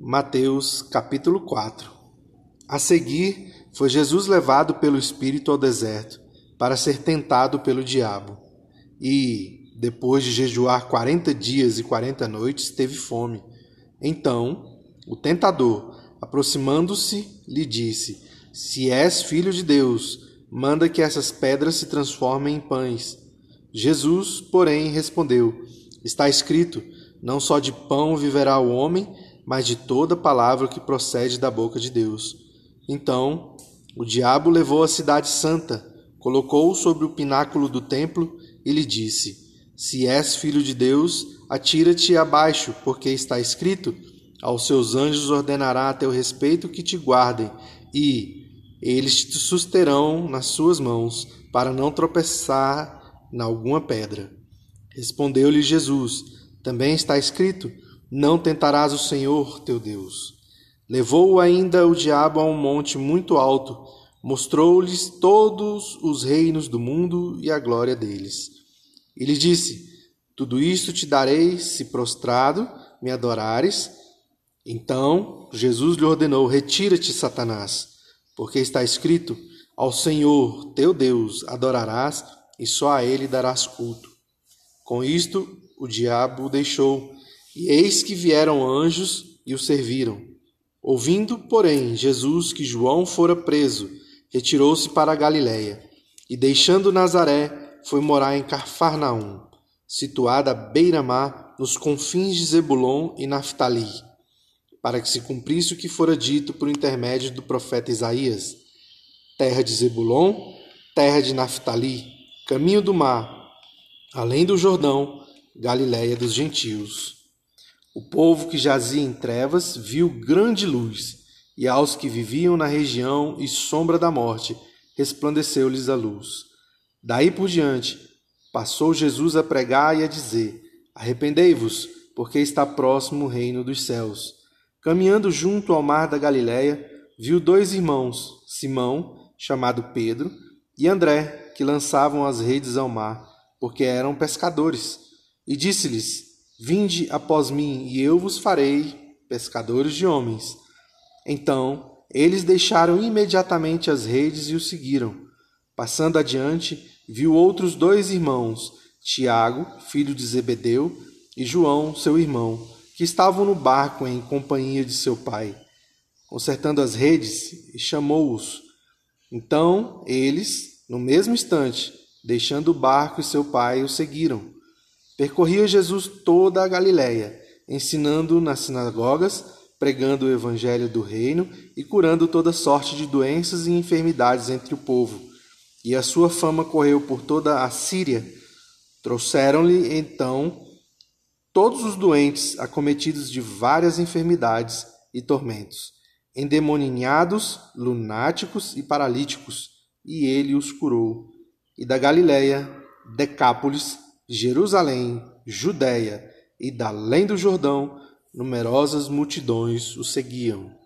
Mateus capítulo 4 A seguir, foi Jesus levado pelo Espírito ao deserto para ser tentado pelo diabo. E, depois de jejuar quarenta dias e quarenta noites, teve fome. Então, o tentador, aproximando-se, lhe disse: Se és filho de Deus, manda que essas pedras se transformem em pães. Jesus, porém, respondeu: Está escrito: Não só de pão viverá o homem, mas de toda palavra que procede da boca de Deus. Então, o diabo levou a cidade santa, colocou-o sobre o pináculo do templo e lhe disse: Se és filho de Deus, atira-te abaixo, porque está escrito: Aos seus anjos ordenará a teu respeito que te guardem, e eles te susterão nas suas mãos, para não tropeçar na alguma pedra. Respondeu-lhe Jesus: Também está escrito: Não tentarás o Senhor teu Deus. Levou-o ainda o diabo a um monte muito alto, mostrou-lhes todos os reinos do mundo e a glória deles. E lhe disse: Tudo isto te darei se prostrado me adorares. Então Jesus lhe ordenou: Retira-te, Satanás, porque está escrito: Ao Senhor teu Deus adorarás e só a ele darás culto. Com isto o diabo o deixou, e eis que vieram anjos e o serviram. Ouvindo, porém, Jesus que João fora preso, retirou-se para a Galiléia, e deixando Nazaré, foi morar em Carfarnaum, situada à beira-mar, nos confins de Zebulon e Naphtali, para que se cumprisse o que fora dito por intermédio do profeta Isaías: terra de Zebulon, terra de Naphtali, caminho do mar, além do Jordão, Galiléia dos gentios. O povo que jazia em trevas viu grande luz, e aos que viviam na região e sombra da morte, resplandeceu-lhes a luz. Daí por diante, passou Jesus a pregar e a dizer: Arrependei-vos, porque está próximo o reino dos céus. Caminhando junto ao mar da Galiléia, viu dois irmãos, Simão, chamado Pedro, e André, que lançavam as redes ao mar, porque eram pescadores. E disse-lhes: Vinde após mim, e eu vos farei pescadores de homens. Então eles deixaram imediatamente as redes e o seguiram. Passando adiante, viu outros dois irmãos, Tiago, filho de Zebedeu, e João, seu irmão, que estavam no barco em companhia de seu pai, consertando as redes, e chamou-os. Então eles, no mesmo instante, deixando o barco e seu pai, o seguiram. Percorria Jesus toda a Galiléia, ensinando nas sinagogas, pregando o evangelho do reino e curando toda sorte de doenças e enfermidades entre o povo. E a sua fama correu por toda a Síria. Trouxeram-lhe então todos os doentes acometidos de várias enfermidades e tormentos endemoninhados, lunáticos e paralíticos, e ele os curou. E da Galiléia, Decápolis, Jerusalém, Judéia e da além do Jordão, numerosas multidões o seguiam.